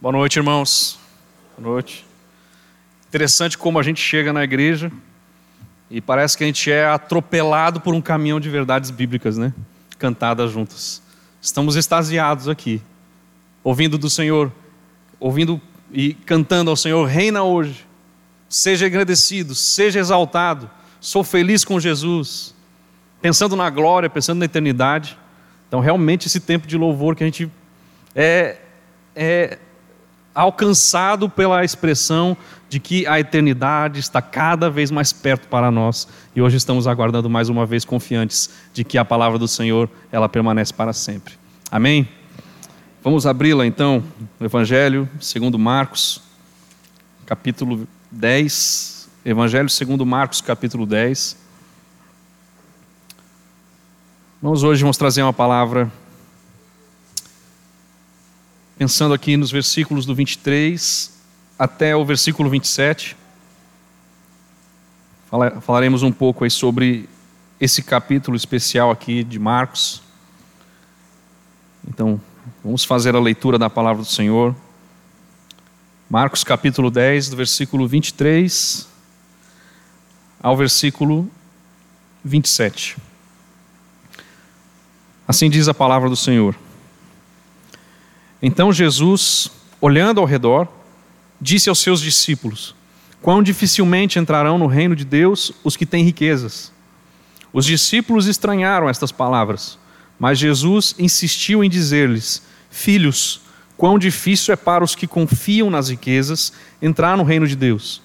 Boa noite, irmãos. Boa noite. Interessante como a gente chega na igreja e parece que a gente é atropelado por um caminhão de verdades bíblicas, né? Cantadas juntas. Estamos extasiados aqui, ouvindo do Senhor, ouvindo e cantando ao Senhor: Reina hoje, seja agradecido, seja exaltado, sou feliz com Jesus, pensando na glória, pensando na eternidade. Então, realmente, esse tempo de louvor que a gente é, é alcançado pela expressão de que a eternidade está cada vez mais perto para nós e hoje estamos aguardando mais uma vez confiantes de que a palavra do Senhor ela permanece para sempre. Amém? Vamos abri-la então, o Evangelho segundo Marcos, capítulo 10, Evangelho segundo Marcos, capítulo 10. Nós hoje vamos trazer uma palavra pensando aqui nos versículos do 23 até o versículo 27. Falaremos um pouco aí sobre esse capítulo especial aqui de Marcos. Então, vamos fazer a leitura da palavra do Senhor. Marcos capítulo 10, do versículo 23 ao versículo 27. Assim diz a palavra do Senhor. Então Jesus, olhando ao redor, disse aos seus discípulos: Quão dificilmente entrarão no reino de Deus os que têm riquezas. Os discípulos estranharam estas palavras, mas Jesus insistiu em dizer-lhes: Filhos, quão difícil é para os que confiam nas riquezas entrar no reino de Deus.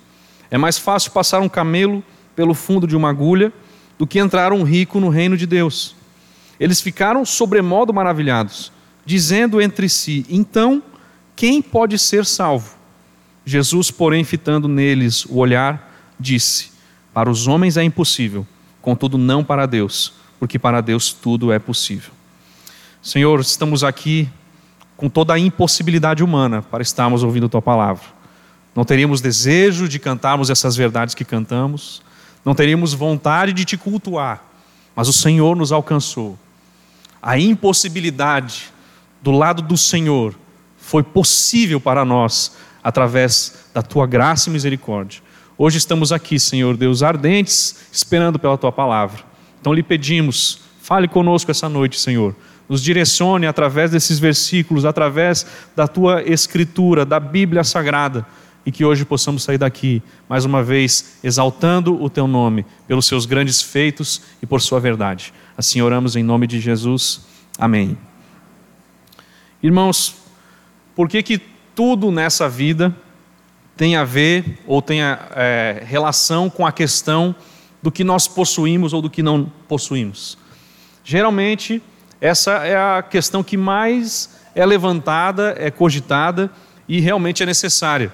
É mais fácil passar um camelo pelo fundo de uma agulha do que entrar um rico no reino de Deus. Eles ficaram sobremodo maravilhados dizendo entre si: Então, quem pode ser salvo? Jesus, porém, fitando neles o olhar, disse: Para os homens é impossível, contudo, não para Deus, porque para Deus tudo é possível. Senhor, estamos aqui com toda a impossibilidade humana para estarmos ouvindo tua palavra. Não teríamos desejo de cantarmos essas verdades que cantamos, não teríamos vontade de te cultuar, mas o Senhor nos alcançou. A impossibilidade do lado do Senhor foi possível para nós através da tua graça e misericórdia. Hoje estamos aqui, Senhor Deus, ardentes, esperando pela tua palavra. Então lhe pedimos, fale conosco essa noite, Senhor. Nos direcione através desses versículos, através da tua escritura, da Bíblia Sagrada, e que hoje possamos sair daqui, mais uma vez, exaltando o teu nome, pelos seus grandes feitos e por sua verdade. Assim oramos em nome de Jesus. Amém. Irmãos, por que, que tudo nessa vida tem a ver ou tem a, é, relação com a questão do que nós possuímos ou do que não possuímos? Geralmente, essa é a questão que mais é levantada, é cogitada e realmente é necessária.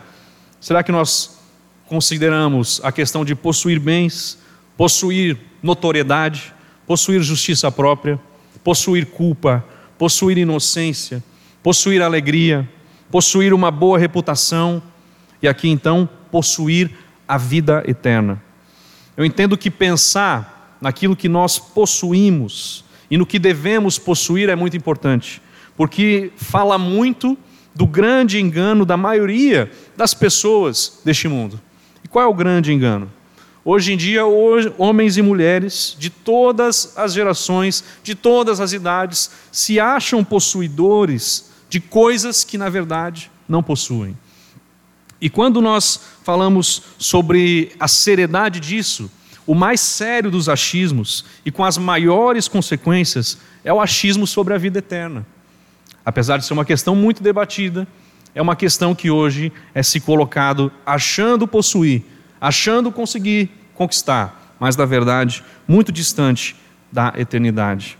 Será que nós consideramos a questão de possuir bens, possuir notoriedade, possuir justiça própria, possuir culpa, possuir inocência, possuir alegria, possuir uma boa reputação e aqui então possuir a vida eterna. Eu entendo que pensar naquilo que nós possuímos e no que devemos possuir é muito importante, porque fala muito do grande engano da maioria das pessoas deste mundo. E qual é o grande engano? Hoje em dia, homens e mulheres de todas as gerações, de todas as idades, se acham possuidores de coisas que na verdade não possuem. E quando nós falamos sobre a seriedade disso, o mais sério dos achismos e com as maiores consequências é o achismo sobre a vida eterna. Apesar de ser uma questão muito debatida, é uma questão que hoje é se colocado achando possuir, achando conseguir conquistar, mas na verdade muito distante da eternidade.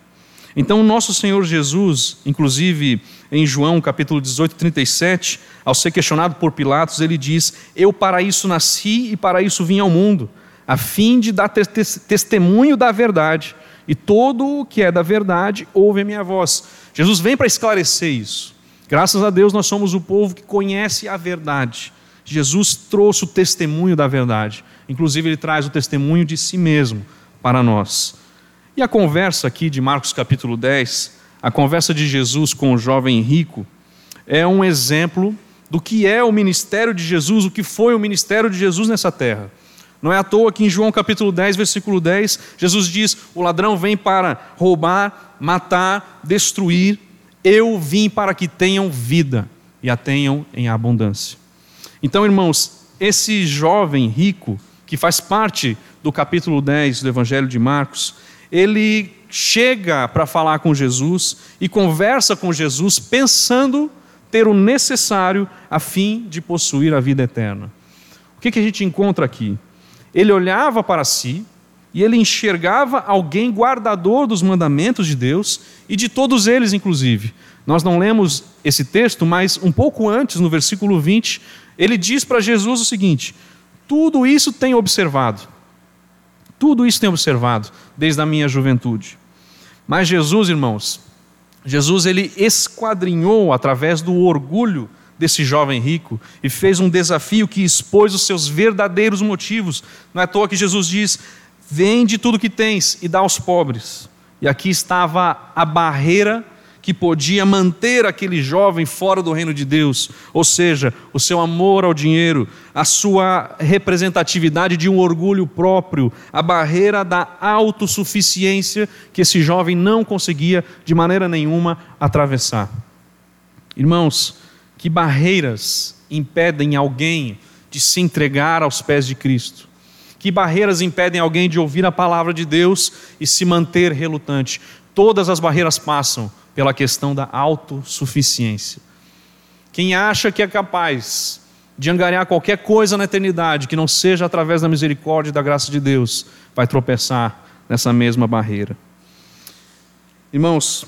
Então, o nosso Senhor Jesus, inclusive em João capítulo 18, 37, ao ser questionado por Pilatos, ele diz: Eu para isso nasci e para isso vim ao mundo, a fim de dar testemunho da verdade, e todo o que é da verdade ouve a minha voz. Jesus vem para esclarecer isso. Graças a Deus nós somos o povo que conhece a verdade. Jesus trouxe o testemunho da verdade, inclusive ele traz o testemunho de si mesmo para nós. E a conversa aqui de Marcos capítulo 10, a conversa de Jesus com o jovem rico, é um exemplo do que é o ministério de Jesus, o que foi o ministério de Jesus nessa terra. Não é à toa que em João capítulo 10, versículo 10, Jesus diz: O ladrão vem para roubar, matar, destruir. Eu vim para que tenham vida e a tenham em abundância. Então, irmãos, esse jovem rico, que faz parte do capítulo 10 do Evangelho de Marcos, ele chega para falar com Jesus e conversa com Jesus pensando ter o necessário a fim de possuir a vida eterna. O que, que a gente encontra aqui? Ele olhava para si e ele enxergava alguém guardador dos mandamentos de Deus e de todos eles, inclusive. Nós não lemos esse texto, mas um pouco antes, no versículo 20, ele diz para Jesus o seguinte: Tudo isso tenho observado, tudo isso tenho observado desde a minha juventude. Mas Jesus, irmãos, Jesus ele esquadrinhou através do orgulho desse jovem rico e fez um desafio que expôs os seus verdadeiros motivos. Não é à toa que Jesus diz: Vende tudo que tens e dá aos pobres. E aqui estava a barreira que podia manter aquele jovem fora do reino de Deus, ou seja, o seu amor ao dinheiro, a sua representatividade de um orgulho próprio, a barreira da autossuficiência que esse jovem não conseguia de maneira nenhuma atravessar. Irmãos, que barreiras impedem alguém de se entregar aos pés de Cristo? Que barreiras impedem alguém de ouvir a palavra de Deus e se manter relutante? Todas as barreiras passam pela questão da autossuficiência. Quem acha que é capaz de angariar qualquer coisa na eternidade que não seja através da misericórdia e da graça de Deus, vai tropeçar nessa mesma barreira. Irmãos,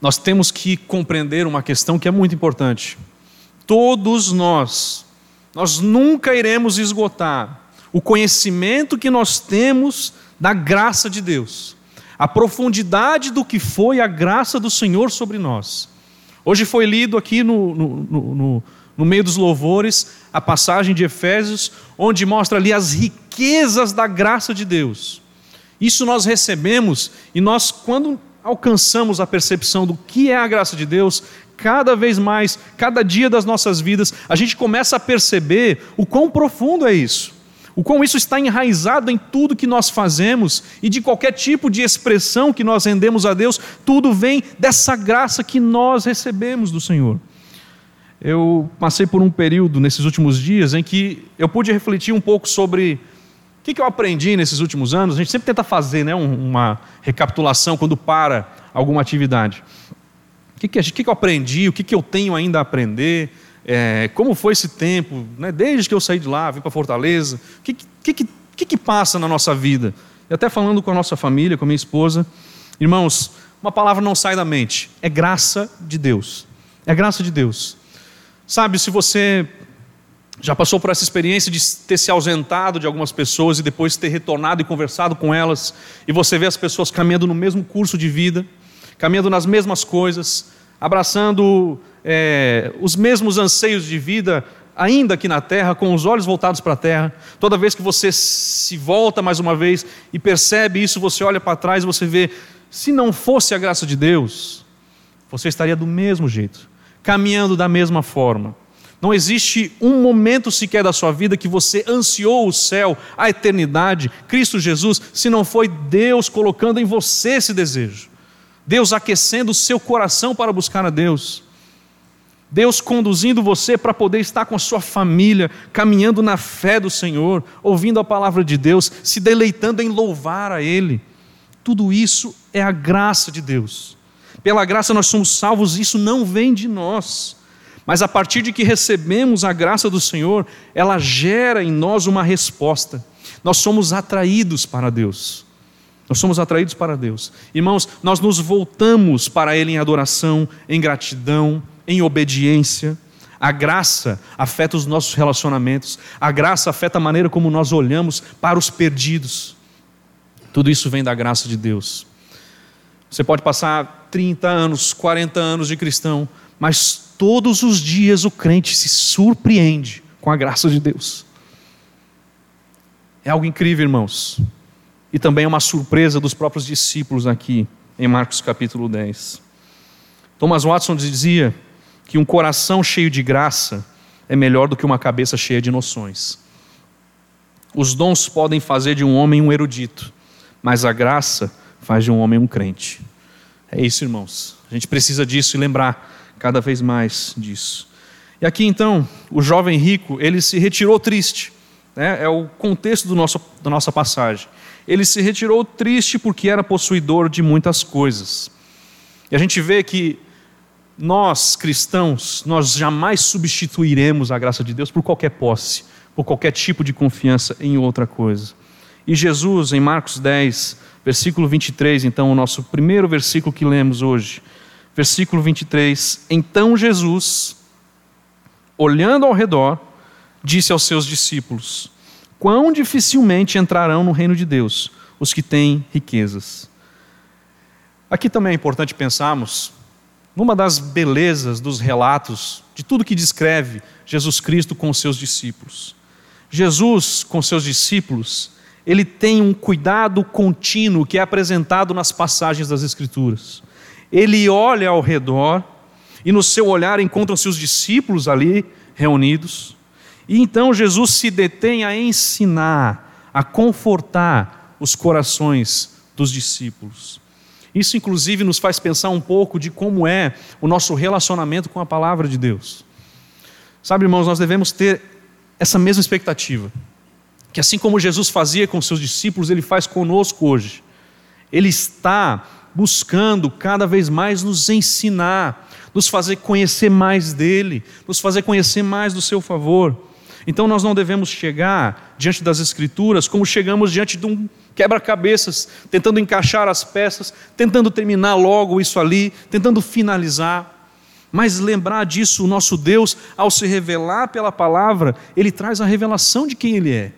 nós temos que compreender uma questão que é muito importante. Todos nós, nós nunca iremos esgotar o conhecimento que nós temos da graça de Deus a profundidade do que foi a graça do Senhor sobre nós. Hoje foi lido aqui no, no, no, no meio dos louvores a passagem de Efésios, onde mostra ali as riquezas da graça de Deus. Isso nós recebemos e nós, quando alcançamos a percepção do que é a graça de Deus, cada vez mais, cada dia das nossas vidas, a gente começa a perceber o quão profundo é isso o quão isso está enraizado em tudo que nós fazemos e de qualquer tipo de expressão que nós rendemos a Deus, tudo vem dessa graça que nós recebemos do Senhor. Eu passei por um período nesses últimos dias em que eu pude refletir um pouco sobre o que, eu aprendi nesses últimos anos. A gente sempre tenta fazer né, uma recapitulação quando para alguma atividade. O que, que, eu aprendi, o que eu tenho ainda a aprender, é, como foi esse tempo, né, desde que eu saí de lá, vim para Fortaleza, o que, que, que, que passa na nossa vida? E até falando com a nossa família, com a minha esposa, irmãos, uma palavra não sai da mente, é graça de Deus. É graça de Deus. Sabe, se você já passou por essa experiência de ter se ausentado de algumas pessoas e depois ter retornado e conversado com elas, e você vê as pessoas caminhando no mesmo curso de vida, caminhando nas mesmas coisas, abraçando é, os mesmos anseios de vida, ainda aqui na terra, com os olhos voltados para a terra. Toda vez que você se volta mais uma vez e percebe isso, você olha para trás e você vê, se não fosse a graça de Deus, você estaria do mesmo jeito, caminhando da mesma forma. Não existe um momento sequer da sua vida que você ansiou o céu, a eternidade, Cristo Jesus, se não foi Deus colocando em você esse desejo. Deus aquecendo o seu coração para buscar a Deus. Deus conduzindo você para poder estar com a sua família, caminhando na fé do Senhor, ouvindo a palavra de Deus, se deleitando em louvar a Ele. Tudo isso é a graça de Deus. Pela graça nós somos salvos, isso não vem de nós. Mas a partir de que recebemos a graça do Senhor, ela gera em nós uma resposta. Nós somos atraídos para Deus. Nós somos atraídos para Deus. Irmãos, nós nos voltamos para Ele em adoração, em gratidão, em obediência. A graça afeta os nossos relacionamentos, a graça afeta a maneira como nós olhamos para os perdidos. Tudo isso vem da graça de Deus. Você pode passar 30 anos, 40 anos de cristão, mas todos os dias o crente se surpreende com a graça de Deus. É algo incrível, irmãos. E também é uma surpresa dos próprios discípulos aqui, em Marcos capítulo 10. Thomas Watson dizia que um coração cheio de graça é melhor do que uma cabeça cheia de noções. Os dons podem fazer de um homem um erudito, mas a graça faz de um homem um crente. É isso, irmãos. A gente precisa disso e lembrar cada vez mais disso. E aqui então, o jovem rico, ele se retirou triste. Né? É o contexto do nosso, da nossa passagem. Ele se retirou triste porque era possuidor de muitas coisas. E a gente vê que nós, cristãos, nós jamais substituiremos a graça de Deus por qualquer posse, por qualquer tipo de confiança em outra coisa. E Jesus, em Marcos 10, versículo 23, então, o nosso primeiro versículo que lemos hoje, versículo 23: Então Jesus, olhando ao redor, disse aos seus discípulos: Quão dificilmente entrarão no reino de Deus os que têm riquezas. Aqui também é importante pensarmos numa das belezas dos relatos de tudo que descreve Jesus Cristo com os seus discípulos. Jesus, com seus discípulos, ele tem um cuidado contínuo que é apresentado nas passagens das Escrituras. Ele olha ao redor e no seu olhar encontram-se os discípulos ali reunidos. E então Jesus se detém a ensinar, a confortar os corações dos discípulos. Isso, inclusive, nos faz pensar um pouco de como é o nosso relacionamento com a palavra de Deus. Sabe, irmãos, nós devemos ter essa mesma expectativa. Que assim como Jesus fazia com seus discípulos, ele faz conosco hoje. Ele está buscando cada vez mais nos ensinar, nos fazer conhecer mais dele, nos fazer conhecer mais do seu favor. Então nós não devemos chegar diante das Escrituras como chegamos diante de um quebra-cabeças, tentando encaixar as peças, tentando terminar logo isso ali, tentando finalizar. Mas lembrar disso, o nosso Deus, ao se revelar pela palavra, ele traz a revelação de quem ele é.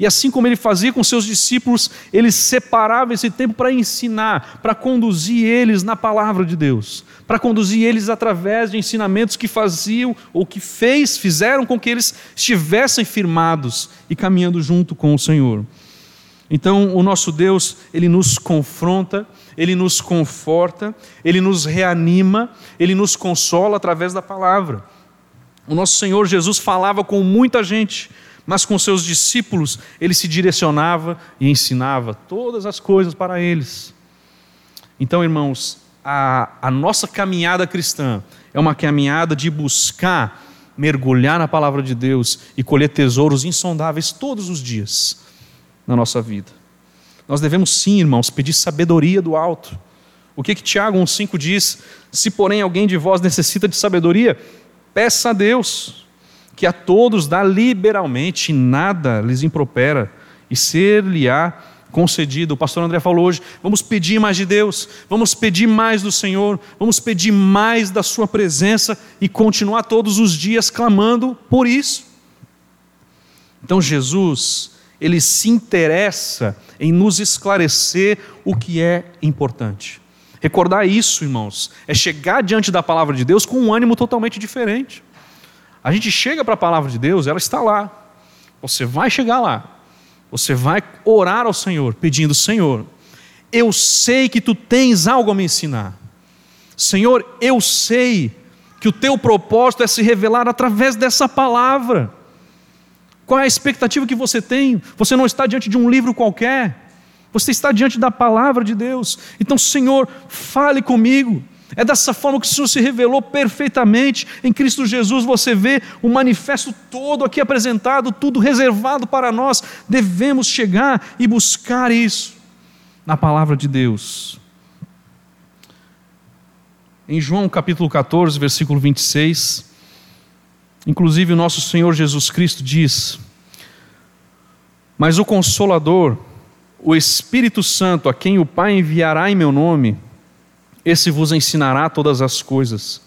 E assim como ele fazia com seus discípulos, ele separava esse tempo para ensinar, para conduzir eles na palavra de Deus, para conduzir eles através de ensinamentos que faziam ou que fez, fizeram com que eles estivessem firmados e caminhando junto com o Senhor. Então, o nosso Deus, ele nos confronta, ele nos conforta, ele nos reanima, ele nos consola através da palavra. O nosso Senhor Jesus falava com muita gente, mas com seus discípulos ele se direcionava e ensinava todas as coisas para eles. Então, irmãos, a, a nossa caminhada cristã é uma caminhada de buscar mergulhar na palavra de Deus e colher tesouros insondáveis todos os dias na nossa vida. Nós devemos sim, irmãos, pedir sabedoria do alto. O que que Tiago 1,5 diz? Se porém alguém de vós necessita de sabedoria, peça a Deus, que a todos dá liberalmente, nada lhes impropera, e ser-lhe-á concedido. O pastor André falou hoje: vamos pedir mais de Deus, vamos pedir mais do Senhor, vamos pedir mais da Sua presença e continuar todos os dias clamando por isso. Então, Jesus, ele se interessa em nos esclarecer o que é importante. Recordar isso, irmãos, é chegar diante da palavra de Deus com um ânimo totalmente diferente. A gente chega para a palavra de Deus, ela está lá. Você vai chegar lá. Você vai orar ao Senhor, pedindo: Senhor, eu sei que tu tens algo a me ensinar. Senhor, eu sei que o teu propósito é se revelar através dessa palavra. Qual é a expectativa que você tem? Você não está diante de um livro qualquer, você está diante da palavra de Deus. Então, Senhor, fale comigo. É dessa forma que o Senhor se revelou perfeitamente em Cristo Jesus. Você vê o manifesto todo aqui apresentado, tudo reservado para nós. Devemos chegar e buscar isso na palavra de Deus. Em João capítulo 14, versículo 26, Inclusive, o nosso Senhor Jesus Cristo diz: Mas o Consolador, o Espírito Santo, a quem o Pai enviará em meu nome, esse vos ensinará todas as coisas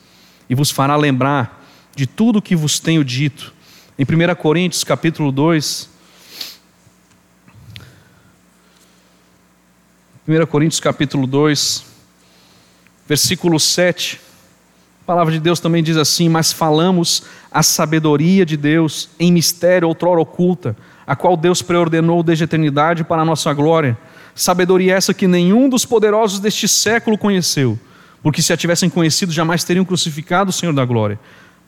e vos fará lembrar de tudo o que vos tenho dito. Em 1 Coríntios, capítulo 2, 1 Coríntios capítulo 2, versículo 7. A palavra de Deus também diz assim: Mas falamos a sabedoria de Deus em mistério outrora oculta, a qual Deus preordenou desde a eternidade para a nossa glória. Sabedoria essa que nenhum dos poderosos deste século conheceu, porque se a tivessem conhecido, jamais teriam crucificado o Senhor da glória.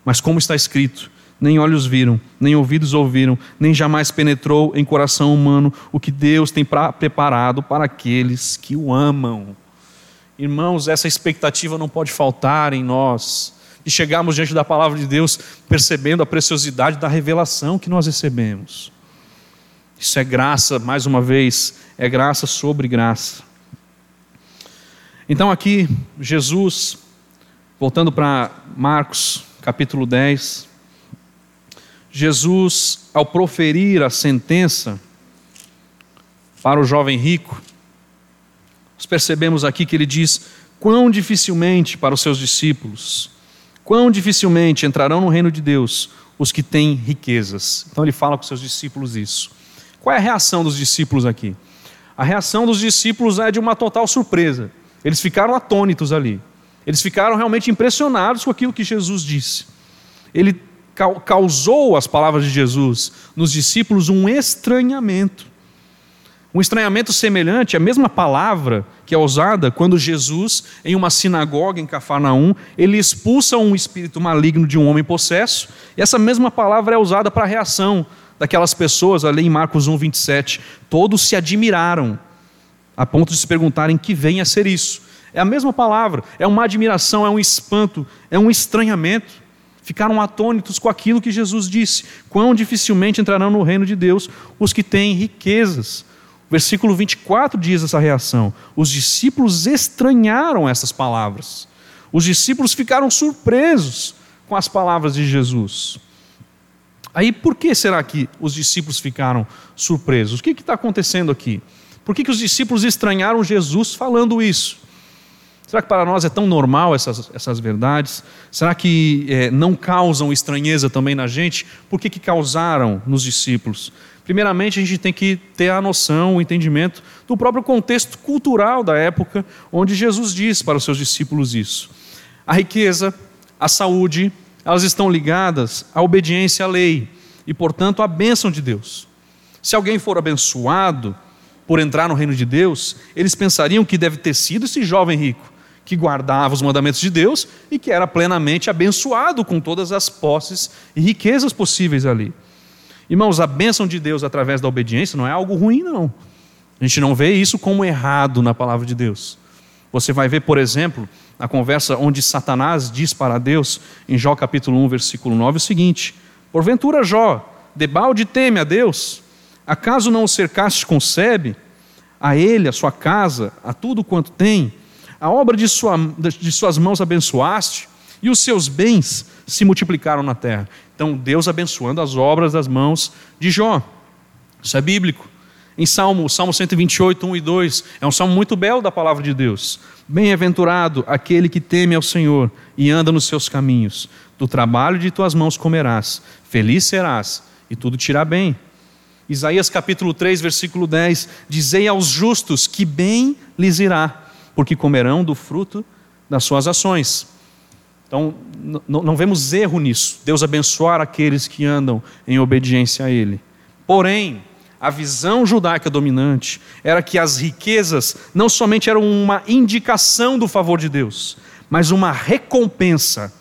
Mas como está escrito, nem olhos viram, nem ouvidos ouviram, nem jamais penetrou em coração humano o que Deus tem pra, preparado para aqueles que o amam. Irmãos, essa expectativa não pode faltar em nós, de chegarmos diante da palavra de Deus percebendo a preciosidade da revelação que nós recebemos. Isso é graça, mais uma vez, é graça sobre graça. Então, aqui, Jesus, voltando para Marcos capítulo 10, Jesus, ao proferir a sentença para o jovem rico, nós percebemos aqui que ele diz: quão dificilmente para os seus discípulos, quão dificilmente entrarão no reino de Deus os que têm riquezas. Então ele fala com seus discípulos isso. Qual é a reação dos discípulos aqui? A reação dos discípulos é de uma total surpresa. Eles ficaram atônitos ali. Eles ficaram realmente impressionados com aquilo que Jesus disse. Ele causou as palavras de Jesus nos discípulos um estranhamento. Um estranhamento semelhante à mesma palavra que é usada quando Jesus, em uma sinagoga em Cafarnaum, ele expulsa um espírito maligno de um homem possesso, e essa mesma palavra é usada para a reação daquelas pessoas ali em Marcos 1, 27. Todos se admiraram, a ponto de se perguntarem que vem a ser isso. É a mesma palavra, é uma admiração, é um espanto, é um estranhamento. Ficaram atônitos com aquilo que Jesus disse: quão dificilmente entrarão no reino de Deus os que têm riquezas. Versículo 24 diz essa reação: os discípulos estranharam essas palavras. Os discípulos ficaram surpresos com as palavras de Jesus. Aí por que será que os discípulos ficaram surpresos? O que está acontecendo aqui? Por que, que os discípulos estranharam Jesus falando isso? Será que para nós é tão normal essas, essas verdades? Será que é, não causam estranheza também na gente? Por que, que causaram nos discípulos? Primeiramente, a gente tem que ter a noção, o entendimento do próprio contexto cultural da época onde Jesus diz para os seus discípulos isso. A riqueza, a saúde, elas estão ligadas à obediência à lei e, portanto, à bênção de Deus. Se alguém for abençoado por entrar no reino de Deus, eles pensariam que deve ter sido esse jovem rico, que guardava os mandamentos de Deus e que era plenamente abençoado com todas as posses e riquezas possíveis ali. Irmãos, a bênção de Deus através da obediência não é algo ruim, não. A gente não vê isso como errado na palavra de Deus. Você vai ver, por exemplo, na conversa onde Satanás diz para Deus, em Jó capítulo 1, versículo 9, o seguinte: Porventura, Jó, debalde teme a Deus? Acaso não o cercaste com sebe? A ele, a sua casa, a tudo quanto tem? A obra de, sua, de suas mãos abençoaste? E os seus bens se multiplicaram na terra. Então, Deus abençoando as obras das mãos de Jó. Isso é bíblico. Em Salmo, Salmo 128, 1 e 2, é um salmo muito belo da palavra de Deus. Bem-aventurado aquele que teme ao Senhor e anda nos seus caminhos. Do trabalho de tuas mãos comerás, feliz serás e tudo te irá bem. Isaías capítulo 3, versículo 10: Dizei aos justos que bem lhes irá, porque comerão do fruto das suas ações. Então, não vemos erro nisso, Deus abençoar aqueles que andam em obediência a Ele. Porém, a visão judaica dominante era que as riquezas não somente eram uma indicação do favor de Deus, mas uma recompensa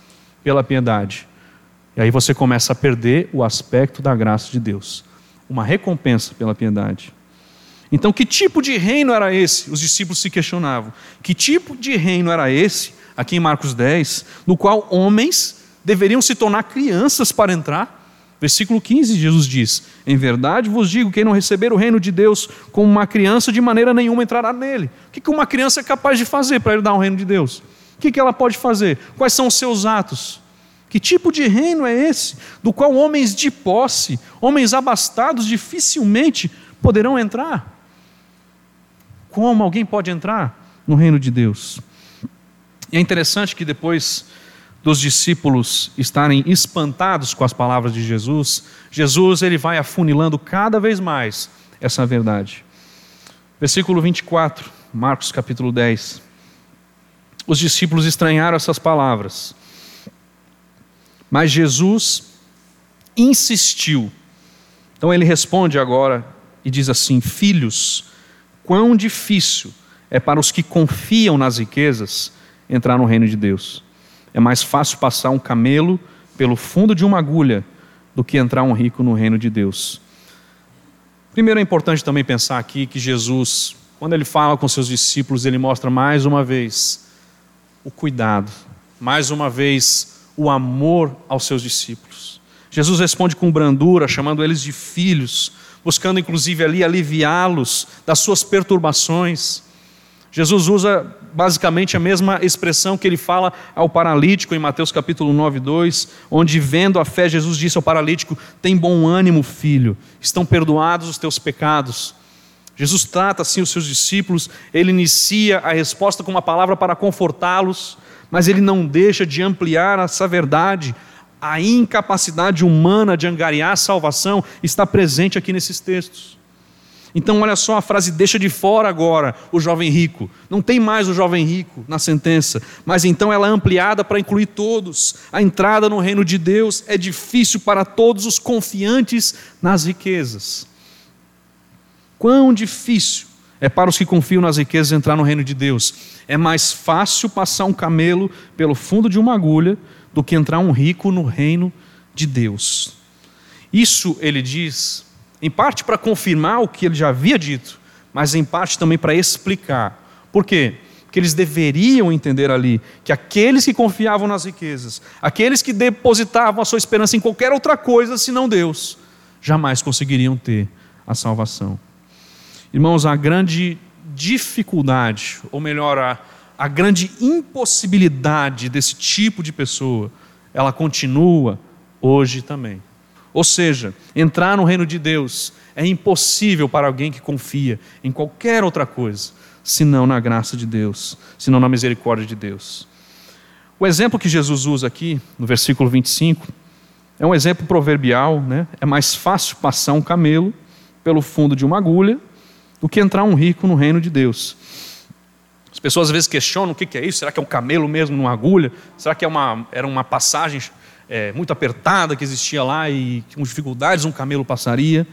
pela piedade. E aí você começa a perder o aspecto da graça de Deus uma recompensa pela piedade. Então, que tipo de reino era esse? Os discípulos se questionavam. Que tipo de reino era esse, aqui em Marcos 10, no qual homens deveriam se tornar crianças para entrar? Versículo 15, Jesus diz: Em verdade vos digo: quem não receber o reino de Deus como uma criança, de maneira nenhuma entrará nele. O que uma criança é capaz de fazer para herdar o reino de Deus? O que ela pode fazer? Quais são os seus atos? Que tipo de reino é esse, do qual homens de posse, homens abastados, dificilmente poderão entrar? Como alguém pode entrar no reino de Deus? E é interessante que depois dos discípulos estarem espantados com as palavras de Jesus, Jesus ele vai afunilando cada vez mais essa verdade. Versículo 24, Marcos capítulo 10. Os discípulos estranharam essas palavras. Mas Jesus insistiu. Então ele responde agora e diz assim: Filhos, quão difícil é para os que confiam nas riquezas entrar no reino de Deus. É mais fácil passar um camelo pelo fundo de uma agulha do que entrar um rico no reino de Deus. Primeiro é importante também pensar aqui que Jesus, quando ele fala com seus discípulos, ele mostra mais uma vez o cuidado, mais uma vez o amor aos seus discípulos. Jesus responde com brandura, chamando eles de filhos, buscando inclusive ali aliviá-los das suas perturbações. Jesus usa basicamente a mesma expressão que ele fala ao paralítico em Mateus capítulo 9, 2, onde vendo a fé, Jesus disse ao paralítico: Tem bom ânimo, filho, estão perdoados os teus pecados. Jesus trata assim os seus discípulos, ele inicia a resposta com uma palavra para confortá-los, mas ele não deixa de ampliar essa verdade. A incapacidade humana de angariar a salvação está presente aqui nesses textos. Então, olha só, a frase deixa de fora agora o jovem rico. Não tem mais o jovem rico na sentença, mas então ela é ampliada para incluir todos. A entrada no reino de Deus é difícil para todos os confiantes nas riquezas. Quão difícil é para os que confiam nas riquezas entrar no reino de Deus. É mais fácil passar um camelo pelo fundo de uma agulha do que entrar um rico no reino de Deus. Isso ele diz em parte para confirmar o que ele já havia dito, mas em parte também para explicar. Por quê? Porque eles deveriam entender ali que aqueles que confiavam nas riquezas, aqueles que depositavam a sua esperança em qualquer outra coisa senão Deus, jamais conseguiriam ter a salvação. Irmãos, a grande dificuldade, ou melhor, a, a grande impossibilidade desse tipo de pessoa, ela continua hoje também. Ou seja, entrar no reino de Deus é impossível para alguém que confia em qualquer outra coisa, senão na graça de Deus, senão na misericórdia de Deus. O exemplo que Jesus usa aqui, no versículo 25, é um exemplo proverbial, né? É mais fácil passar um camelo pelo fundo de uma agulha do que entrar um rico no reino de Deus. As pessoas às vezes questionam o que é isso, será que é um camelo mesmo numa agulha? Será que é uma, era uma passagem é, muito apertada que existia lá e com dificuldades um camelo passaria.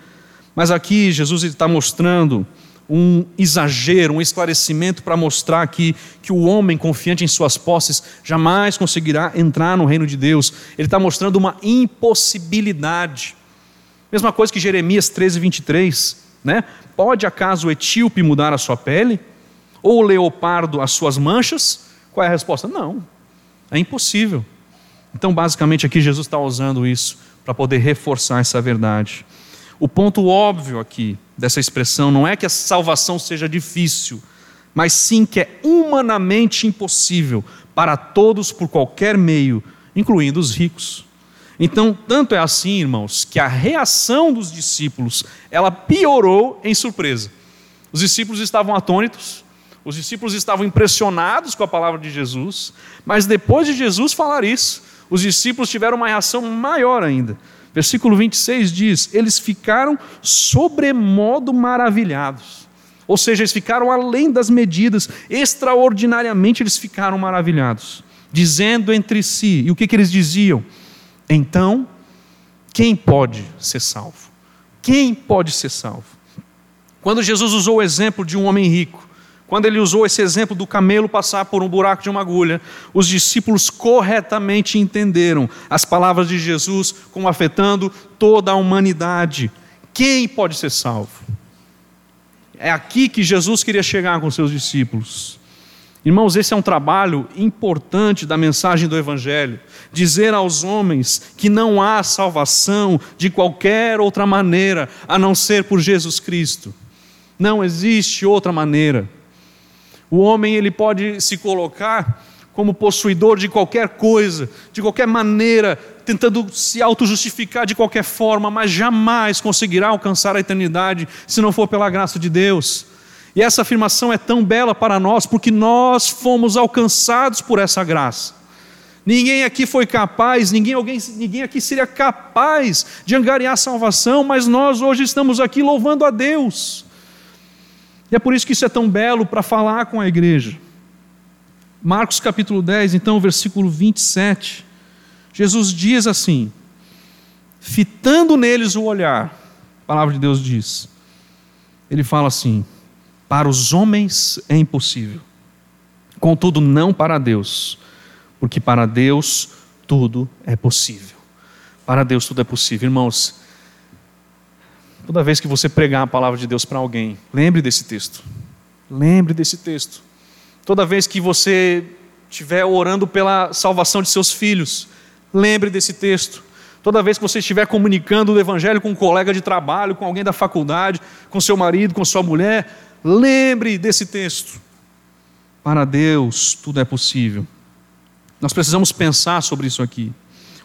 Mas aqui Jesus está mostrando um exagero, um esclarecimento para mostrar aqui que o homem confiante em suas posses jamais conseguirá entrar no reino de Deus. Ele está mostrando uma impossibilidade. Mesma coisa que Jeremias 13, 23. Né? Pode acaso o etíope mudar a sua pele? Ou o leopardo as suas manchas? Qual é a resposta? Não, é impossível. Então, basicamente, aqui Jesus está usando isso para poder reforçar essa verdade. O ponto óbvio aqui dessa expressão não é que a salvação seja difícil, mas sim que é humanamente impossível para todos por qualquer meio, incluindo os ricos. Então, tanto é assim, irmãos, que a reação dos discípulos, ela piorou em surpresa. Os discípulos estavam atônitos, os discípulos estavam impressionados com a palavra de Jesus, mas depois de Jesus falar isso, os discípulos tiveram uma reação maior ainda. Versículo 26 diz: Eles ficaram sobremodo maravilhados. Ou seja, eles ficaram além das medidas, extraordinariamente eles ficaram maravilhados, dizendo entre si, e o que, que eles diziam? Então, quem pode ser salvo? Quem pode ser salvo? Quando Jesus usou o exemplo de um homem rico, quando ele usou esse exemplo do camelo passar por um buraco de uma agulha, os discípulos corretamente entenderam as palavras de Jesus como afetando toda a humanidade. Quem pode ser salvo? É aqui que Jesus queria chegar com seus discípulos. Irmãos, esse é um trabalho importante da mensagem do Evangelho. Dizer aos homens que não há salvação de qualquer outra maneira a não ser por Jesus Cristo. Não existe outra maneira. O homem ele pode se colocar como possuidor de qualquer coisa, de qualquer maneira, tentando se auto-justificar de qualquer forma, mas jamais conseguirá alcançar a eternidade se não for pela graça de Deus. E essa afirmação é tão bela para nós porque nós fomos alcançados por essa graça. Ninguém aqui foi capaz, ninguém, alguém, ninguém aqui seria capaz de angariar salvação, mas nós hoje estamos aqui louvando a Deus. E é por isso que isso é tão belo para falar com a igreja. Marcos capítulo 10, então, versículo 27. Jesus diz assim: fitando neles o olhar, a palavra de Deus diz, ele fala assim: para os homens é impossível, Contudo, não para Deus, porque para Deus tudo é possível. Para Deus tudo é possível. Irmãos, toda vez que você pregar a palavra de Deus para alguém, lembre desse texto. Lembre desse texto. Toda vez que você estiver orando pela salvação de seus filhos, lembre desse texto. Toda vez que você estiver comunicando o Evangelho com um colega de trabalho, com alguém da faculdade, com seu marido, com sua mulher, lembre desse texto. Para Deus tudo é possível. Nós precisamos pensar sobre isso aqui.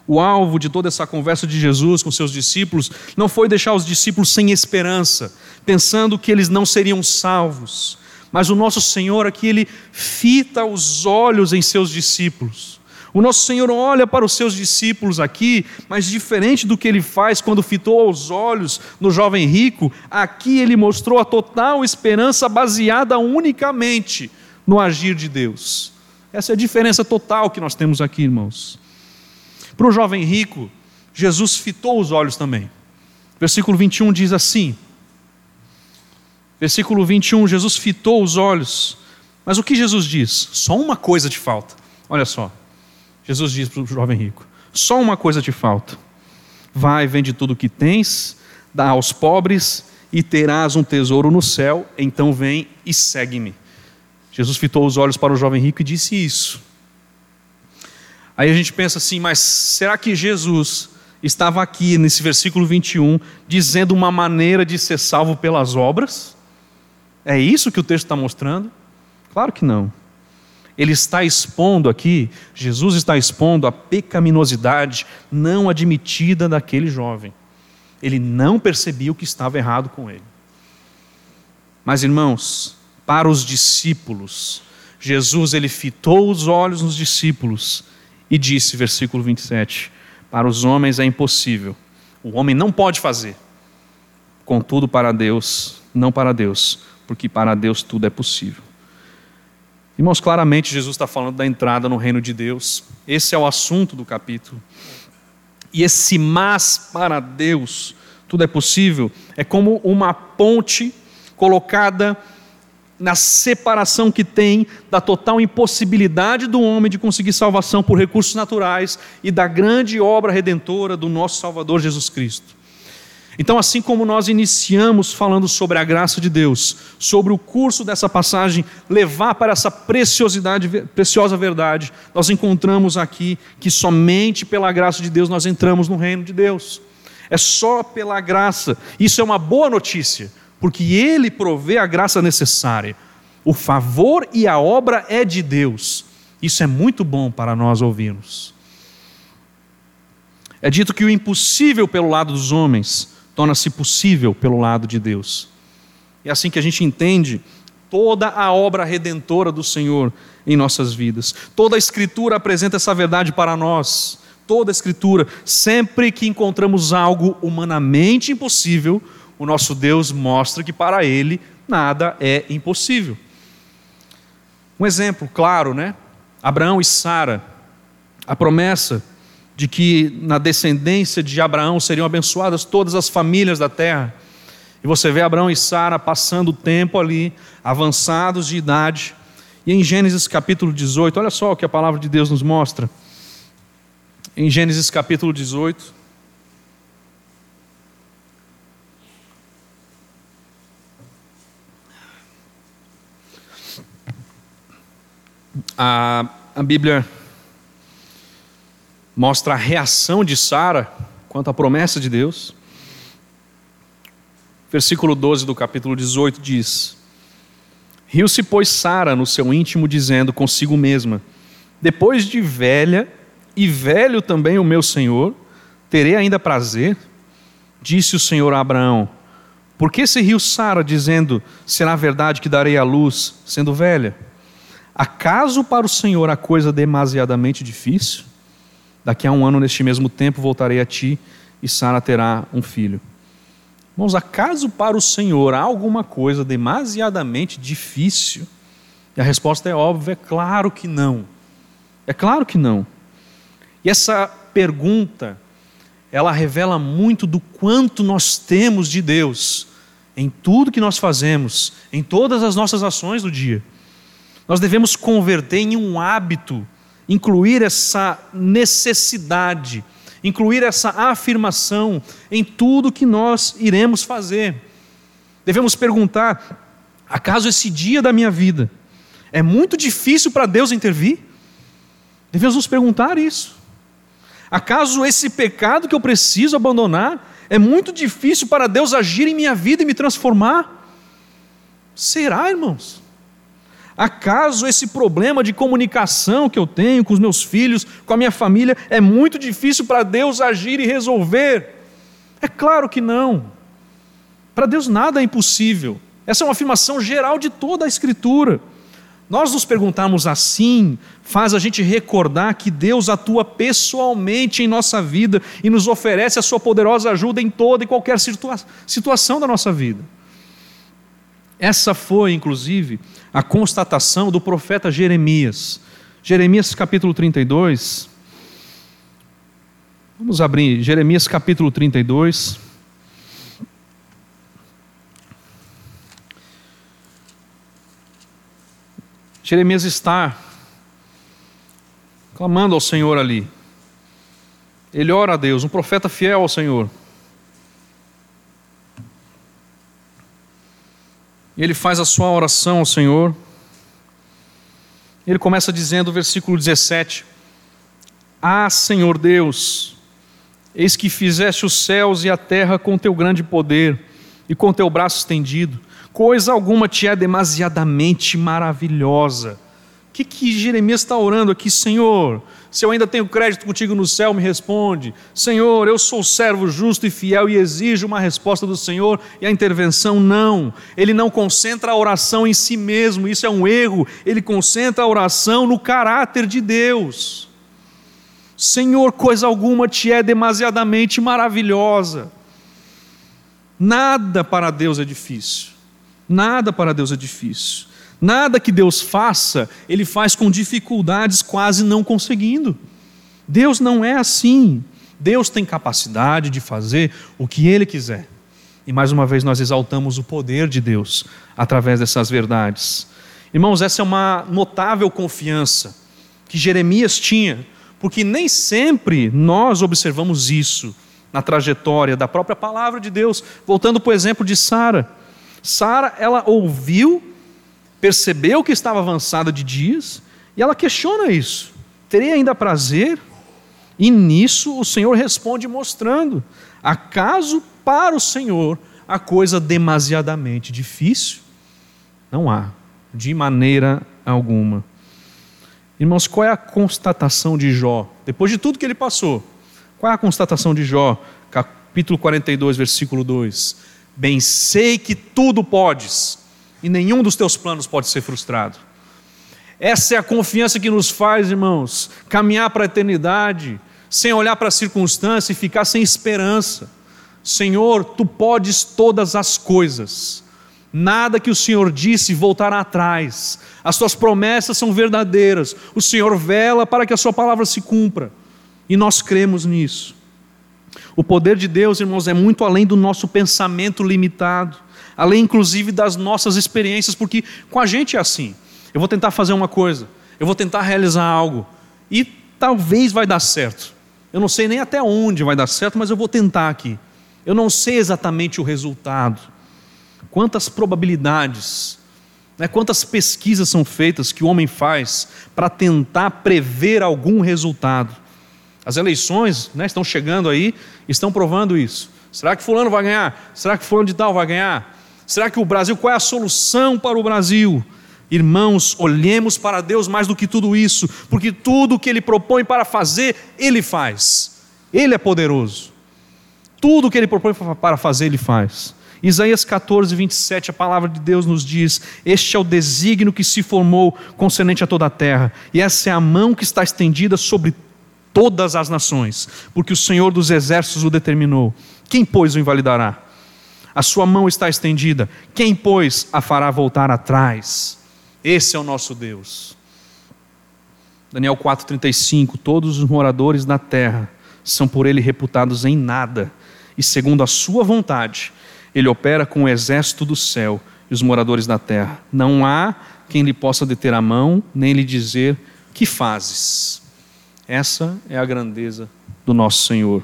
O alvo de toda essa conversa de Jesus com seus discípulos não foi deixar os discípulos sem esperança, pensando que eles não seriam salvos, mas o nosso Senhor aqui, ele fita os olhos em seus discípulos o nosso Senhor olha para os seus discípulos aqui, mas diferente do que ele faz quando fitou os olhos no jovem rico, aqui ele mostrou a total esperança baseada unicamente no agir de Deus. Essa é a diferença total que nós temos aqui, irmãos. Para o jovem rico, Jesus fitou os olhos também. Versículo 21 diz assim: Versículo 21, Jesus fitou os olhos. Mas o que Jesus diz? Só uma coisa te falta. Olha só. Jesus diz para o jovem rico: Só uma coisa te falta. Vai, vende tudo o que tens, dá aos pobres e terás um tesouro no céu. Então vem e segue-me. Jesus fitou os olhos para o jovem rico e disse isso. Aí a gente pensa assim, mas será que Jesus estava aqui nesse versículo 21 dizendo uma maneira de ser salvo pelas obras? É isso que o texto está mostrando? Claro que não. Ele está expondo aqui, Jesus está expondo a pecaminosidade não admitida daquele jovem. Ele não percebia o que estava errado com ele. Mas irmãos, para os discípulos, Jesus ele fitou os olhos nos discípulos e disse, versículo 27, para os homens é impossível. O homem não pode fazer. Contudo, para Deus, não para Deus, porque para Deus tudo é possível. Irmãos, claramente Jesus está falando da entrada no reino de Deus. Esse é o assunto do capítulo. E esse mas para Deus, tudo é possível, é como uma ponte colocada na separação que tem da total impossibilidade do homem de conseguir salvação por recursos naturais e da grande obra redentora do nosso Salvador Jesus Cristo. Então, assim como nós iniciamos falando sobre a graça de Deus, sobre o curso dessa passagem levar para essa preciosidade, preciosa verdade, nós encontramos aqui que somente pela graça de Deus nós entramos no reino de Deus. É só pela graça. Isso é uma boa notícia, porque Ele provê a graça necessária. O favor e a obra é de Deus. Isso é muito bom para nós ouvirmos. É dito que o impossível pelo lado dos homens torna-se possível pelo lado de Deus. É assim que a gente entende toda a obra redentora do Senhor em nossas vidas. Toda a Escritura apresenta essa verdade para nós. Toda a Escritura, sempre que encontramos algo humanamente impossível, o nosso Deus mostra que para Ele nada é impossível. Um exemplo claro, né? Abraão e Sara, a promessa de que na descendência de Abraão seriam abençoadas todas as famílias da terra. E você vê Abraão e Sara passando o tempo ali, avançados de idade. E em Gênesis capítulo 18, olha só o que a palavra de Deus nos mostra. Em Gênesis capítulo 18. A, a Bíblia mostra a reação de Sara quanto à promessa de Deus. Versículo 12 do capítulo 18 diz: Riu-se, pois, Sara no seu íntimo, dizendo consigo mesma: Depois de velha, e velho também o meu senhor, terei ainda prazer? Disse o Senhor a Abraão: Por que se riu Sara, dizendo: Será verdade que darei a luz, sendo velha? Acaso para o Senhor a coisa demasiadamente difícil? Daqui a um ano, neste mesmo tempo, voltarei a ti e Sara terá um filho. Irmãos, acaso para o Senhor há alguma coisa demasiadamente difícil? E a resposta é óbvia: é claro que não. É claro que não. E essa pergunta, ela revela muito do quanto nós temos de Deus em tudo que nós fazemos, em todas as nossas ações do dia. Nós devemos converter em um hábito, incluir essa necessidade, incluir essa afirmação em tudo que nós iremos fazer. Devemos perguntar: acaso esse dia da minha vida é muito difícil para Deus intervir? Devemos nos perguntar isso. Acaso esse pecado que eu preciso abandonar é muito difícil para Deus agir em minha vida e me transformar? Será, irmãos? Acaso esse problema de comunicação que eu tenho com os meus filhos, com a minha família, é muito difícil para Deus agir e resolver? É claro que não. Para Deus nada é impossível. Essa é uma afirmação geral de toda a Escritura. Nós nos perguntarmos assim, faz a gente recordar que Deus atua pessoalmente em nossa vida e nos oferece a sua poderosa ajuda em toda e qualquer situa situação da nossa vida. Essa foi, inclusive, a constatação do profeta Jeremias. Jeremias capítulo 32. Vamos abrir Jeremias capítulo 32. Jeremias está clamando ao Senhor ali. Ele ora a Deus, um profeta fiel ao Senhor. E ele faz a sua oração ao Senhor. Ele começa dizendo, versículo 17: Ah, Senhor Deus, eis que fizeste os céus e a terra com teu grande poder e com teu braço estendido coisa alguma te é demasiadamente maravilhosa. O que, que Jeremias está orando aqui, Senhor? Se eu ainda tenho crédito contigo no céu, me responde. Senhor, eu sou servo justo e fiel e exijo uma resposta do Senhor e a intervenção não. Ele não concentra a oração em si mesmo, isso é um erro. Ele concentra a oração no caráter de Deus. Senhor, coisa alguma te é demasiadamente maravilhosa. Nada para Deus é difícil. Nada para Deus é difícil. Nada que Deus faça, Ele faz com dificuldades, quase não conseguindo. Deus não é assim. Deus tem capacidade de fazer o que Ele quiser. E mais uma vez nós exaltamos o poder de Deus através dessas verdades. Irmãos, essa é uma notável confiança que Jeremias tinha, porque nem sempre nós observamos isso na trajetória da própria palavra de Deus. Voltando para o exemplo de Sara. Sara, ela ouviu, percebeu que estava avançada de dias, e ela questiona isso. Terei ainda prazer? E nisso o Senhor responde mostrando: acaso para o Senhor a coisa demasiadamente difícil? Não há, de maneira alguma. Irmãos, qual é a constatação de Jó? Depois de tudo que ele passou, qual é a constatação de Jó? Capítulo 42, versículo 2 Bem sei que tudo podes, e nenhum dos teus planos pode ser frustrado. Essa é a confiança que nos faz, irmãos, caminhar para a eternidade, sem olhar para a circunstância e ficar sem esperança. Senhor, tu podes todas as coisas. Nada que o Senhor disse voltará atrás. As tuas promessas são verdadeiras. O Senhor vela para que a sua palavra se cumpra. E nós cremos nisso. O poder de Deus, irmãos, é muito além do nosso pensamento limitado, além inclusive das nossas experiências, porque com a gente é assim. Eu vou tentar fazer uma coisa, eu vou tentar realizar algo, e talvez vai dar certo. Eu não sei nem até onde vai dar certo, mas eu vou tentar aqui. Eu não sei exatamente o resultado. Quantas probabilidades, né, quantas pesquisas são feitas que o homem faz para tentar prever algum resultado. As eleições né, estão chegando aí, estão provando isso. Será que fulano vai ganhar? Será que fulano de tal vai ganhar? Será que o Brasil, qual é a solução para o Brasil? Irmãos, olhemos para Deus mais do que tudo isso, porque tudo que Ele propõe para fazer, Ele faz. Ele é poderoso. Tudo que Ele propõe para fazer, Ele faz. Isaías 14, 27, a palavra de Deus nos diz: Este é o desígnio que se formou concernente a toda a terra, e essa é a mão que está estendida sobre todas as nações, porque o Senhor dos exércitos o determinou. Quem, pois, o invalidará? A sua mão está estendida. Quem, pois, a fará voltar atrás? Esse é o nosso Deus. Daniel 4,35: Todos os moradores da terra são por ele reputados em nada, e segundo a sua vontade, ele opera com o exército do céu e os moradores da terra. Não há quem lhe possa deter a mão, nem lhe dizer: Que fazes? Essa é a grandeza do nosso Senhor.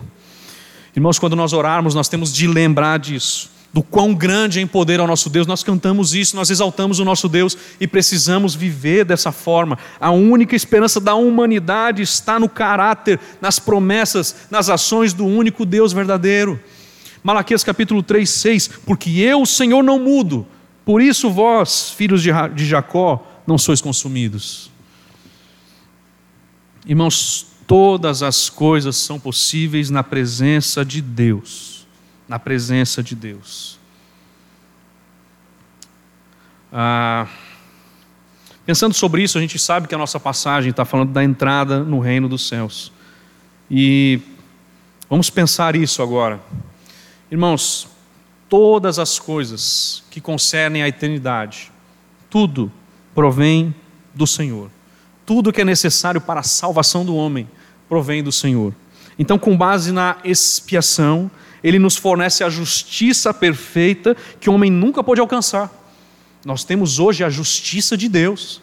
Irmãos, quando nós orarmos, nós temos de lembrar disso, do quão grande é em poder ao nosso Deus. Nós cantamos isso, nós exaltamos o nosso Deus e precisamos viver dessa forma. A única esperança da humanidade está no caráter, nas promessas, nas ações do único Deus verdadeiro. Malaquias capítulo 3, 6: Porque eu, Senhor, não mudo, por isso vós, filhos de Jacó, não sois consumidos. Irmãos, todas as coisas são possíveis na presença de Deus. Na presença de Deus. Ah, pensando sobre isso, a gente sabe que a nossa passagem está falando da entrada no reino dos céus. E vamos pensar isso agora. Irmãos, todas as coisas que concernem a eternidade, tudo provém do Senhor. Tudo que é necessário para a salvação do homem provém do Senhor. Então, com base na expiação, ele nos fornece a justiça perfeita que o homem nunca pôde alcançar. Nós temos hoje a justiça de Deus,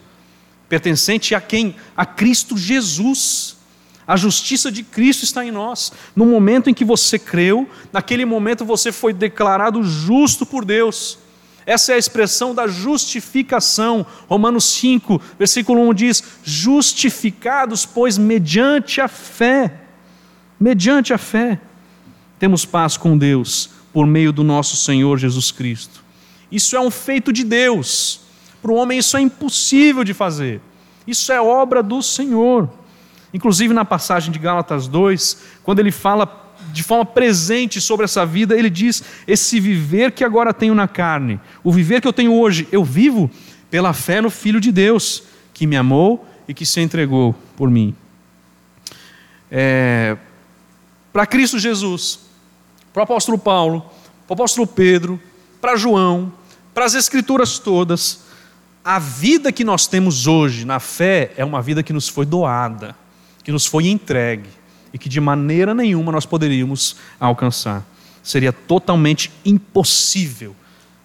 pertencente a quem? A Cristo Jesus. A justiça de Cristo está em nós. No momento em que você creu, naquele momento você foi declarado justo por Deus. Essa é a expressão da justificação. Romanos 5, versículo 1 diz: Justificados, pois, mediante a fé. Mediante a fé, temos paz com Deus por meio do nosso Senhor Jesus Cristo. Isso é um feito de Deus. Para o homem, isso é impossível de fazer. Isso é obra do Senhor. Inclusive na passagem de Gálatas 2, quando ele fala de forma presente sobre essa vida, ele diz: Esse viver que agora tenho na carne, o viver que eu tenho hoje, eu vivo pela fé no Filho de Deus, que me amou e que se entregou por mim. É, para Cristo Jesus, para o apóstolo Paulo, para o apóstolo Pedro, para João, para as Escrituras todas, a vida que nós temos hoje na fé é uma vida que nos foi doada que nos foi entregue e que de maneira nenhuma nós poderíamos alcançar. Seria totalmente impossível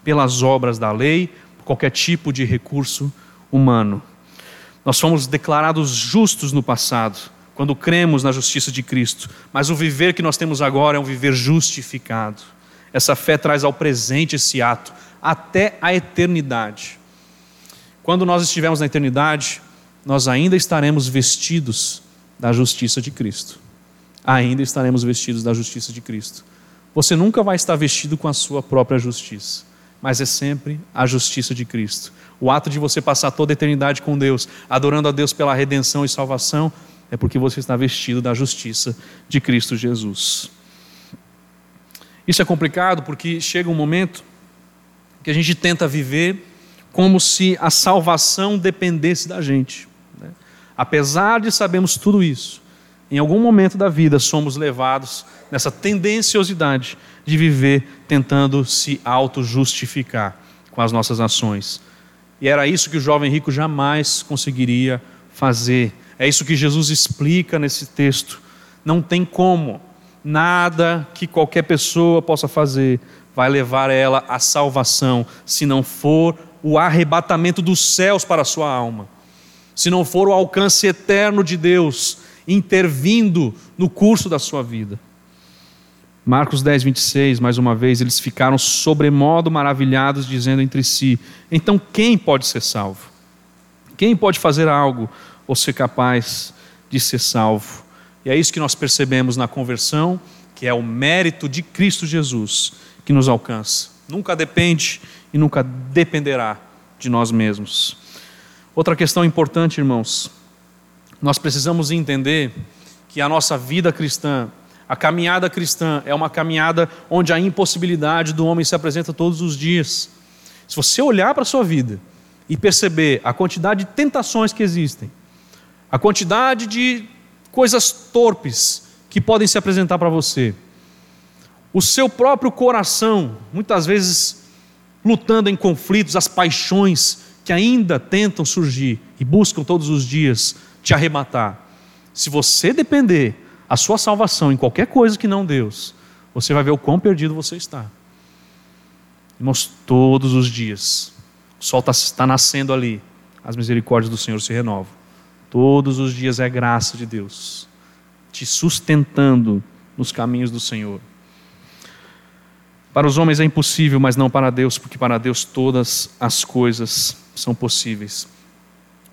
pelas obras da lei, por qualquer tipo de recurso humano. Nós fomos declarados justos no passado, quando cremos na justiça de Cristo, mas o viver que nós temos agora é um viver justificado. Essa fé traz ao presente esse ato, até a eternidade. Quando nós estivermos na eternidade, nós ainda estaremos vestidos da justiça de Cristo. Ainda estaremos vestidos da justiça de Cristo. Você nunca vai estar vestido com a sua própria justiça, mas é sempre a justiça de Cristo. O ato de você passar toda a eternidade com Deus, adorando a Deus pela redenção e salvação, é porque você está vestido da justiça de Cristo Jesus. Isso é complicado porque chega um momento que a gente tenta viver como se a salvação dependesse da gente. Apesar de sabermos tudo isso, em algum momento da vida somos levados nessa tendenciosidade de viver tentando se auto-justificar com as nossas ações. E era isso que o jovem rico jamais conseguiria fazer. É isso que Jesus explica nesse texto. Não tem como, nada que qualquer pessoa possa fazer vai levar ela à salvação, se não for o arrebatamento dos céus para a sua alma se não for o alcance eterno de Deus intervindo no curso da sua vida. Marcos 10, 26, mais uma vez, eles ficaram sobremodo maravilhados, dizendo entre si: Então quem pode ser salvo? Quem pode fazer algo ou ser capaz de ser salvo? E é isso que nós percebemos na conversão, que é o mérito de Cristo Jesus que nos alcança. Nunca depende e nunca dependerá de nós mesmos. Outra questão importante, irmãos, nós precisamos entender que a nossa vida cristã, a caminhada cristã, é uma caminhada onde a impossibilidade do homem se apresenta todos os dias. Se você olhar para a sua vida e perceber a quantidade de tentações que existem, a quantidade de coisas torpes que podem se apresentar para você, o seu próprio coração, muitas vezes lutando em conflitos, as paixões que ainda tentam surgir e buscam todos os dias te arrematar. Se você depender a sua salvação em qualquer coisa que não Deus, você vai ver o quão perdido você está. Irmãos, todos os dias, o sol está, está nascendo ali, as misericórdias do Senhor se renovam. Todos os dias é graça de Deus, te sustentando nos caminhos do Senhor. Para os homens é impossível, mas não para Deus, porque para Deus todas as coisas são possíveis.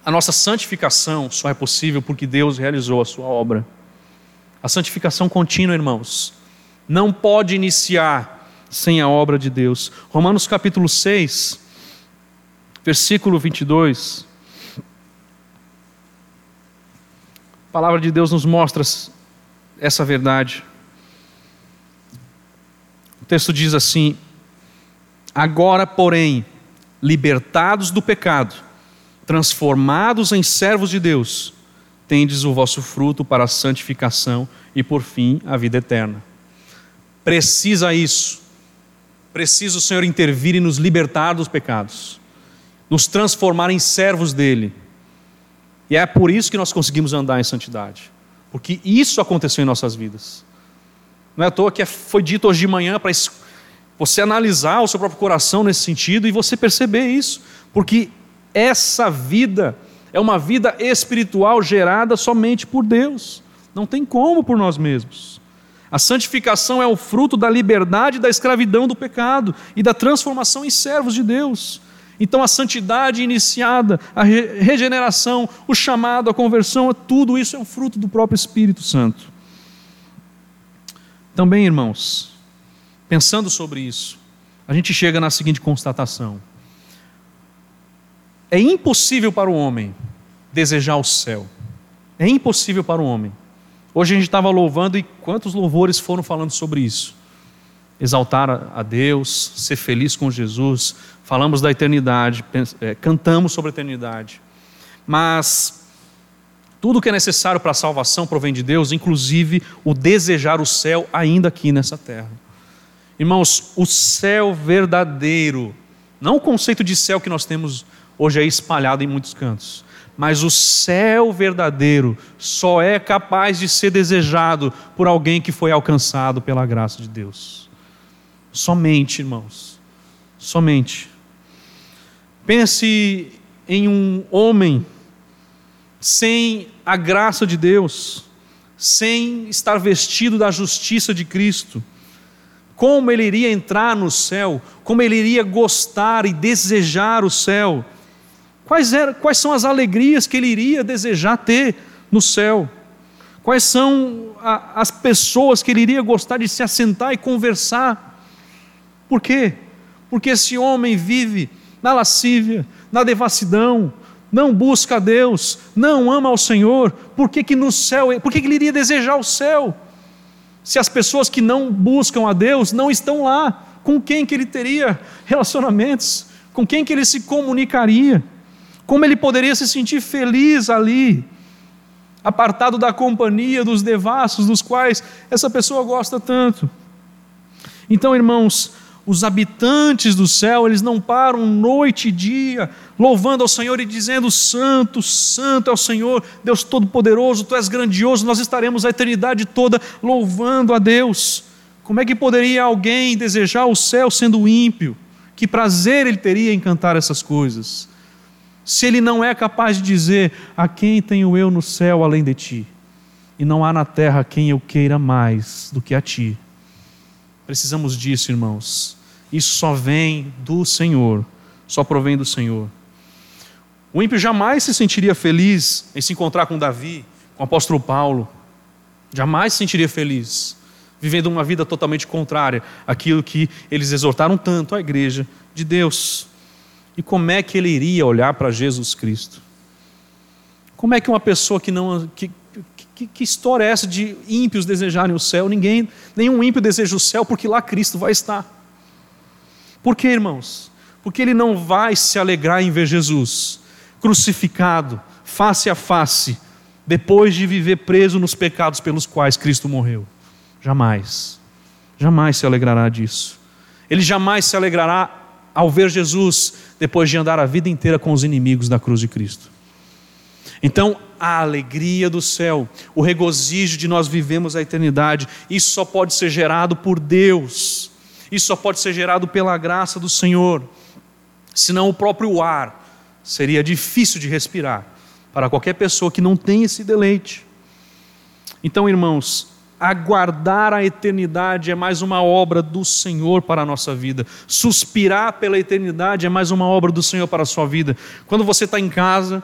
A nossa santificação só é possível porque Deus realizou a sua obra. A santificação contínua, irmãos, não pode iniciar sem a obra de Deus. Romanos capítulo 6, versículo 22. A palavra de Deus nos mostra essa verdade. O texto diz assim: Agora, porém, libertados do pecado, transformados em servos de Deus, tendes o vosso fruto para a santificação e, por fim, a vida eterna. Precisa isso. Precisa o Senhor intervir e nos libertar dos pecados, nos transformar em servos dele. E é por isso que nós conseguimos andar em santidade, porque isso aconteceu em nossas vidas. Não é à toa que foi dito hoje de manhã para você analisar o seu próprio coração nesse sentido e você perceber isso, porque essa vida é uma vida espiritual gerada somente por Deus, não tem como por nós mesmos. A santificação é o fruto da liberdade da escravidão do pecado e da transformação em servos de Deus. Então, a santidade iniciada, a regeneração, o chamado, a conversão, tudo isso é um fruto do próprio Espírito Santo. Também, irmãos, pensando sobre isso, a gente chega na seguinte constatação: é impossível para o homem desejar o céu, é impossível para o homem. Hoje a gente estava louvando e quantos louvores foram falando sobre isso? Exaltar a Deus, ser feliz com Jesus, falamos da eternidade, é, cantamos sobre a eternidade, mas tudo que é necessário para a salvação provém de Deus, inclusive o desejar o céu ainda aqui nessa terra. Irmãos, o céu verdadeiro, não o conceito de céu que nós temos hoje aí espalhado em muitos cantos, mas o céu verdadeiro só é capaz de ser desejado por alguém que foi alcançado pela graça de Deus. Somente, irmãos, somente. Pense em um homem sem a graça de Deus, sem estar vestido da justiça de Cristo, como ele iria entrar no céu, como ele iria gostar e desejar o céu, quais, quais são as alegrias que ele iria desejar ter no céu, quais são a, as pessoas que ele iria gostar de se assentar e conversar. Por quê? Porque esse homem vive na lascívia, na devassidão, não busca a Deus, não ama ao Senhor, por que, que no céu, por que, que ele iria desejar o céu? Se as pessoas que não buscam a Deus não estão lá, com quem que ele teria relacionamentos? Com quem que ele se comunicaria? Como ele poderia se sentir feliz ali, apartado da companhia dos devassos dos quais essa pessoa gosta tanto? Então, irmãos, os habitantes do céu, eles não param noite e dia louvando ao Senhor e dizendo: Santo, Santo é o Senhor, Deus Todo-Poderoso, Tu és grandioso, nós estaremos a eternidade toda louvando a Deus. Como é que poderia alguém desejar o céu sendo ímpio? Que prazer ele teria em cantar essas coisas? Se ele não é capaz de dizer: A quem tenho eu no céu além de ti? E não há na terra quem eu queira mais do que a ti. Precisamos disso, irmãos. Isso só vem do Senhor, só provém do Senhor. O ímpio jamais se sentiria feliz em se encontrar com Davi, com o apóstolo Paulo. Jamais se sentiria feliz, vivendo uma vida totalmente contrária àquilo que eles exortaram tanto à igreja de Deus. E como é que ele iria olhar para Jesus Cristo? Como é que uma pessoa que não. Que, que, que, história é essa de ímpios desejarem o céu? Ninguém, nenhum ímpio deseja o céu porque lá Cristo vai estar. Por quê, irmãos? Porque ele não vai se alegrar em ver Jesus crucificado, face a face, depois de viver preso nos pecados pelos quais Cristo morreu. Jamais, jamais se alegrará disso. Ele jamais se alegrará ao ver Jesus depois de andar a vida inteira com os inimigos da cruz de Cristo. Então, a alegria do céu, o regozijo de nós vivemos a eternidade, isso só pode ser gerado por Deus, isso só pode ser gerado pela graça do Senhor, senão o próprio ar seria difícil de respirar para qualquer pessoa que não tem esse deleite. Então, irmãos, aguardar a eternidade é mais uma obra do Senhor para a nossa vida. Suspirar pela eternidade é mais uma obra do Senhor para a sua vida. Quando você está em casa,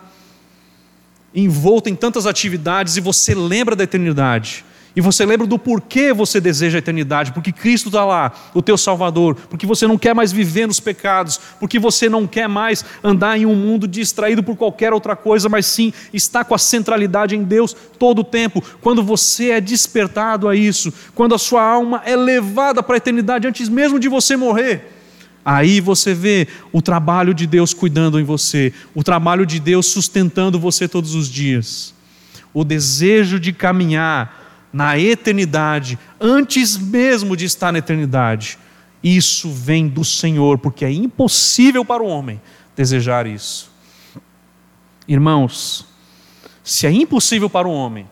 envolto em tantas atividades e você lembra da eternidade, e você lembra do porquê você deseja a eternidade, porque Cristo está lá, o teu Salvador, porque você não quer mais viver nos pecados, porque você não quer mais andar em um mundo distraído por qualquer outra coisa, mas sim estar com a centralidade em Deus todo o tempo. Quando você é despertado a isso, quando a sua alma é levada para a eternidade antes mesmo de você morrer. Aí você vê o trabalho de Deus cuidando em você, o trabalho de Deus sustentando você todos os dias, o desejo de caminhar na eternidade, antes mesmo de estar na eternidade. Isso vem do Senhor, porque é impossível para o homem desejar isso. Irmãos, se é impossível para o homem,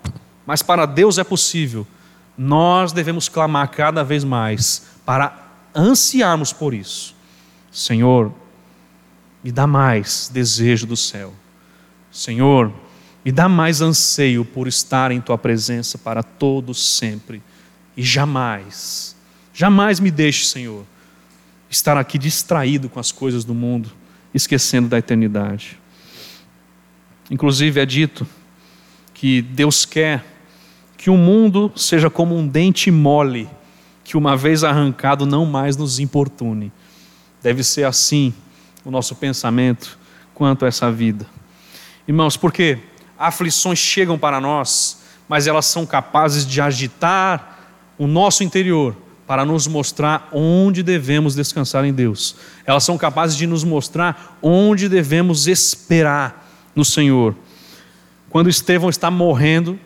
mas para Deus é possível, nós devemos clamar cada vez mais para ansiarmos por isso. Senhor, me dá mais desejo do céu. Senhor, me dá mais anseio por estar em tua presença para todos sempre. E jamais, jamais me deixe, Senhor, estar aqui distraído com as coisas do mundo, esquecendo da eternidade. Inclusive é dito que Deus quer que o mundo seja como um dente mole, que uma vez arrancado não mais nos importune. Deve ser assim o nosso pensamento quanto a essa vida. Irmãos, por quê? aflições chegam para nós, mas elas são capazes de agitar o nosso interior para nos mostrar onde devemos descansar em Deus. Elas são capazes de nos mostrar onde devemos esperar no Senhor. Quando Estevão está morrendo,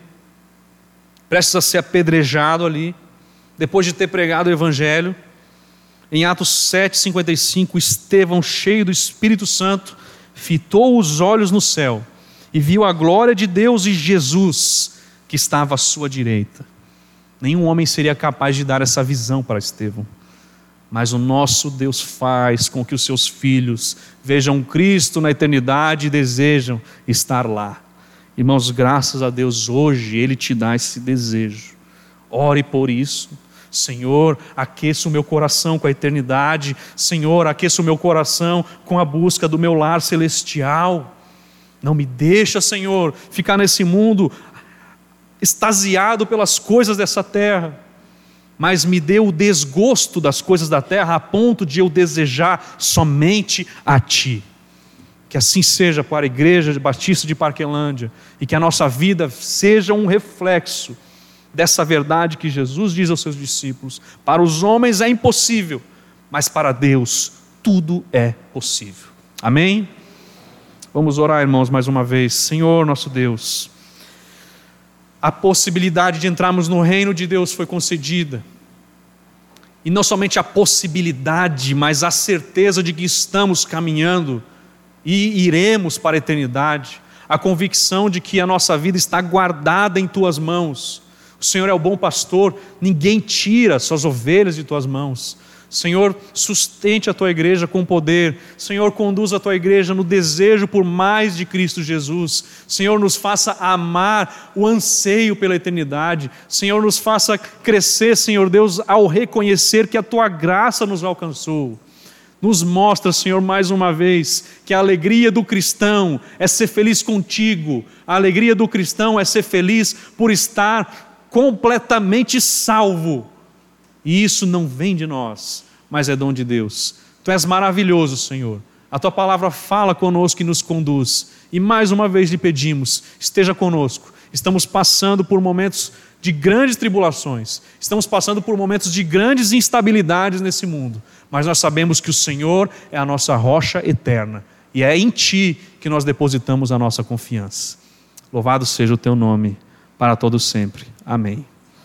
prestes a ser apedrejado ali, depois de ter pregado o Evangelho, em Atos 7,55, Estevão, cheio do Espírito Santo, fitou os olhos no céu e viu a glória de Deus e Jesus que estava à sua direita. Nenhum homem seria capaz de dar essa visão para Estevão. Mas o nosso Deus faz com que os seus filhos vejam Cristo na eternidade e desejam estar lá. Irmãos, graças a Deus, hoje Ele te dá esse desejo. Ore por isso. Senhor, aqueça o meu coração com a eternidade. Senhor, aqueça o meu coração com a busca do meu lar celestial. Não me deixa, Senhor, ficar nesse mundo extasiado pelas coisas dessa terra, mas me dê o desgosto das coisas da terra a ponto de eu desejar somente a Ti. Que assim seja para a igreja de Batista de Parquelândia e que a nossa vida seja um reflexo dessa verdade que Jesus diz aos seus discípulos: para os homens é impossível, mas para Deus tudo é possível. Amém? Vamos orar, irmãos, mais uma vez. Senhor, nosso Deus, a possibilidade de entrarmos no reino de Deus foi concedida. E não somente a possibilidade, mas a certeza de que estamos caminhando e iremos para a eternidade. A convicção de que a nossa vida está guardada em tuas mãos. O Senhor é o bom pastor, ninguém tira suas ovelhas de tuas mãos. Senhor, sustente a tua igreja com poder. Senhor, conduza a tua igreja no desejo por mais de Cristo Jesus. Senhor, nos faça amar o anseio pela eternidade. Senhor, nos faça crescer, Senhor Deus, ao reconhecer que a tua graça nos alcançou. Nos mostra, Senhor, mais uma vez, que a alegria do cristão é ser feliz contigo. A alegria do cristão é ser feliz por estar completamente salvo e isso não vem de nós, mas é dom de Deus. Tu és maravilhoso, Senhor. A tua palavra fala conosco e nos conduz. E mais uma vez lhe pedimos: esteja conosco. Estamos passando por momentos de grandes tribulações, estamos passando por momentos de grandes instabilidades nesse mundo, mas nós sabemos que o Senhor é a nossa rocha eterna e é em Ti que nós depositamos a nossa confiança. Louvado seja o Teu nome para todos sempre. Amém.